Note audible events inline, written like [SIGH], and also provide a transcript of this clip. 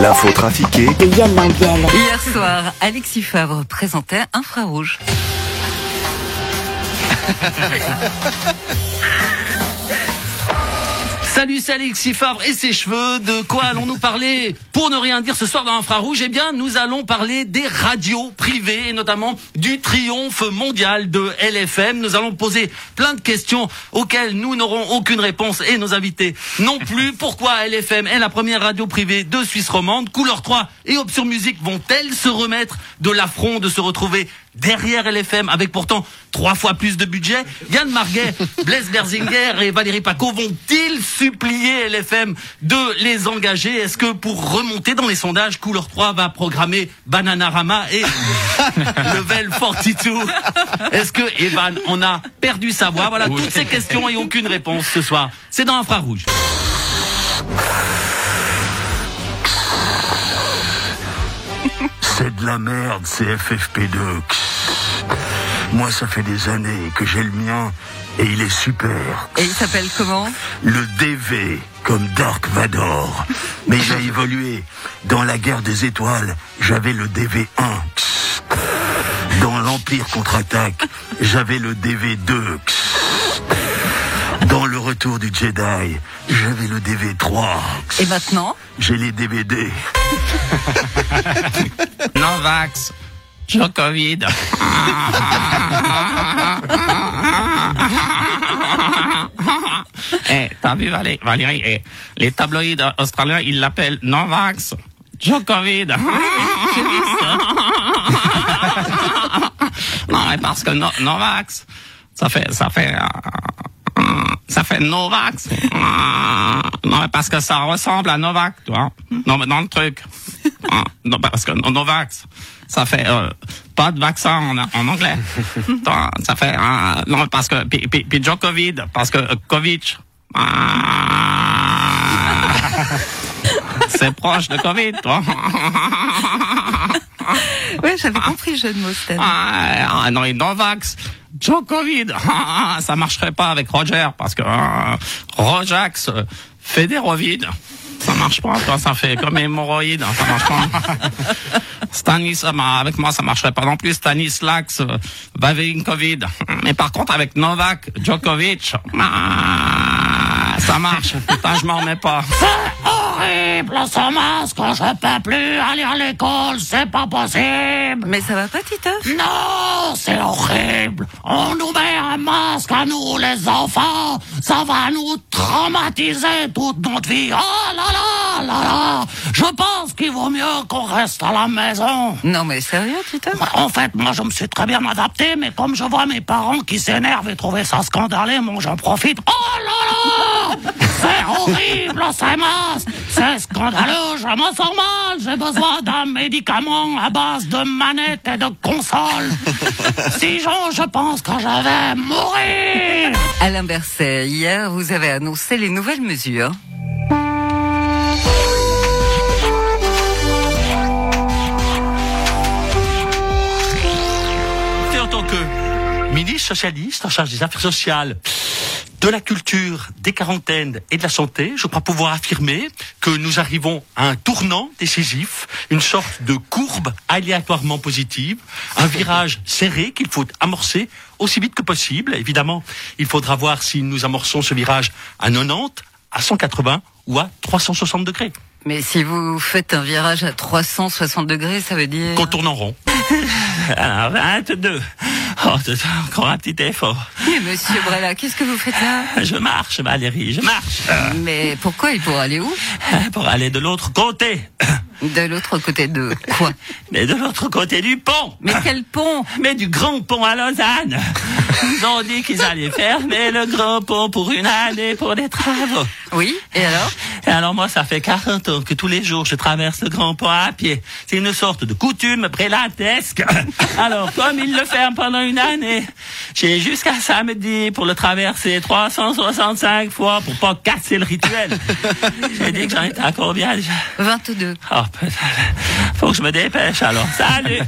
L'info trafiquée de Yann Lambiel. Hier soir, Alexis Favre présentait Infrarouge. [LAUGHS] Salut, c'est Alexis Favre et ses cheveux. De quoi allons-nous parler Pour ne rien dire ce soir dans Infrarouge, eh bien, nous allons parler des radios privées et notamment du triomphe mondial de LFM. Nous allons poser plein de questions auxquelles nous n'aurons aucune réponse et nos invités non plus. Pourquoi LFM est la première radio privée de Suisse romande? Couleur 3 et Option Musique vont-elles se remettre de l'affront de se retrouver derrière LFM avec pourtant trois fois plus de budget. Yann Marguet, [LAUGHS] Blaise Berzinger et Valérie Paco vont-ils supplier LFM de les engager? Est-ce que pour remonter dans les sondages, Couleur 3 va programmer Bananarama et [LAUGHS] Level 42 Est-ce que Evan on a perdu sa voix? Voilà toutes ces questions et aucune réponse ce soir. C'est dans Infrarouge. C'est de la merde, c'est FFP2. Moi, ça fait des années que j'ai le mien et il est super. Et il s'appelle comment? Le DV, comme Dark Vador. Mais il a évolué. Dans la guerre des étoiles, j'avais le DV1. Dans l'Empire contre-attaque, j'avais le DV2. Dans le retour du Jedi, j'avais le DV3. Et maintenant? J'ai les DVD. Novax, Covid. Eh, t'as vu Valérie, Valérie eh, les tabloïds australiens, ils l'appellent Novax, Djokovic. [LAUGHS] non, mais parce que no, Novax, ça fait, ça fait, euh, ça fait Novax. non, mais parce que ça ressemble à Novak, tu vois. Non, mais dans le truc. Non, parce que Novax, ça fait euh, pas de vaccin en, en anglais. [LAUGHS] ça fait euh, non parce que puis, puis, puis Djokovic parce que euh, Covid. [LAUGHS] c'est proche de Covid, toi. [LAUGHS] ouais, j'avais compris le jeu de mots, Stan. Ah, non, et Novax, Djokovic, ça marcherait pas avec Roger parce que euh, Rojax. Ça marche pas, toi, ça fait comme hémorroïde, ça marche pas. Stanis, avec moi, ça marcherait pas non plus. Stanislax, euh, Vavinkovid. Mais par contre, avec Novak Djokovic, ah, ça marche. Putain, je m'en remets pas. C'est horrible, ce masque. Je peux plus aller à l'école. C'est pas possible. Mais ça va pas, Titeuf? Non, c'est horrible. On nous met un masque à nous, les enfants. Ça va nous traumatiser toute notre vie. Oh là là là là. Je pense qu'il vaut mieux qu'on reste à la maison. Non, mais sérieux, Titeuf En fait, moi, je me suis très bien adapté, mais comme je vois mes parents qui s'énervent et trouver ça scandaleux, moi, j'en profite. Oh là là C'est horrible, c'est masque C'est scandaleux, je me sens mal. J'ai besoin d'un médicament à base de manette et de console. Sinon, je pense que je vais mourir. Alain Berset, hier, vous avez annoncé les nouvelles mesures. Ministre socialiste en charge des affaires sociales, de la culture, des quarantaines et de la santé, je crois pouvoir affirmer que nous arrivons à un tournant décisif, une sorte de courbe aléatoirement positive, un virage serré qu'il faut amorcer aussi vite que possible. Évidemment, il faudra voir si nous amorçons ce virage à 90, à 180 ou à 360 degrés. Mais si vous faites un virage à 360 degrés, ça veut dire... Qu'on tourne en rond. [LAUGHS] Alors, 22. Oh, encore un petit effort. Mais monsieur Brella, qu'est-ce que vous faites là? Je marche, Valérie, je marche. Mais pourquoi il pour aller où? Pour aller de l'autre côté. De l'autre côté de quoi? Mais de l'autre côté du pont. Mais quel pont? Mais du grand pont à Lausanne. Ils ont dit qu'ils allaient fermer le grand pont pour une année pour des travaux. Oui, et alors? Et alors moi, ça fait 40 ans que tous les jours, je traverse le grand pont à pied. C'est une sorte de coutume prélatesque. [LAUGHS] Alors, comme ils le ferment pendant une année, j'ai jusqu'à samedi pour le traverser 365 fois pour pas casser le rituel. J'ai dit que j'en étais à combien déjà? 22. Oh, putain. Faut que je me dépêche alors. Salut